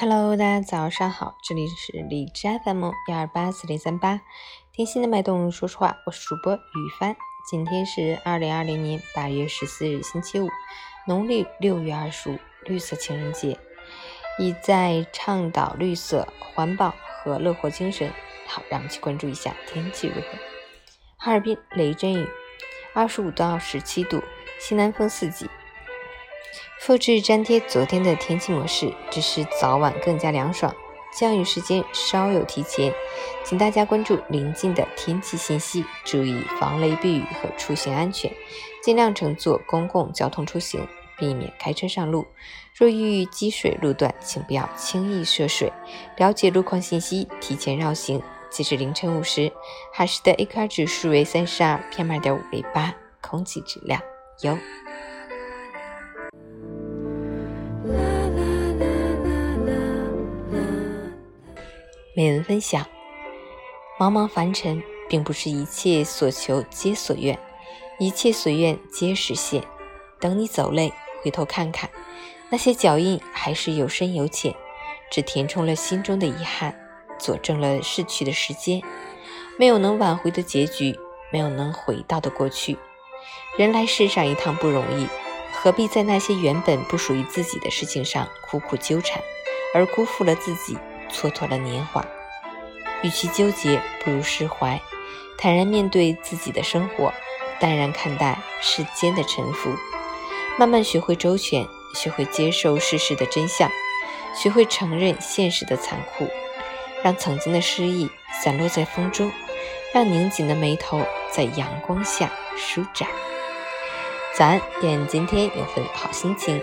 Hello，大家早上好，这里是荔枝 FM 幺二八四零三八，听心的脉动，说实话，我是主播雨帆。今天是二零二零年八月十四日，星期五，农历六月二十五，绿色情人节，意在倡导绿色环保和乐活精神。好，让我们去关注一下天气如何。哈尔滨雷阵雨，二十五到十七度，西南风四级。复制粘贴昨天的天气模式，只是早晚更加凉爽，降雨时间稍有提前，请大家关注临近的天气信息，注意防雷避雨和出行安全，尽量乘坐公共交通出行，避免开车上路。若遇积水路段，请不要轻易涉水。了解路况信息，提前绕行。截至凌晨五时，海市的 AQI 指数为三十二，PM 二点五为八，空气质量优。美文分享：茫茫凡尘，并不是一切所求皆所愿，一切所愿皆实现。等你走累，回头看看，那些脚印还是有深有浅，只填充了心中的遗憾，佐证了逝去的时间。没有能挽回的结局，没有能回到的过去。人来世上一趟不容易，何必在那些原本不属于自己的事情上苦苦纠缠，而辜负了自己？蹉跎了年华，与其纠结，不如释怀，坦然面对自己的生活，淡然看待世间的沉浮，慢慢学会周全，学会接受世事的真相，学会承认现实的残酷，让曾经的失意散落在风中，让拧紧的眉头在阳光下舒展。早安，愿今天有份好心情。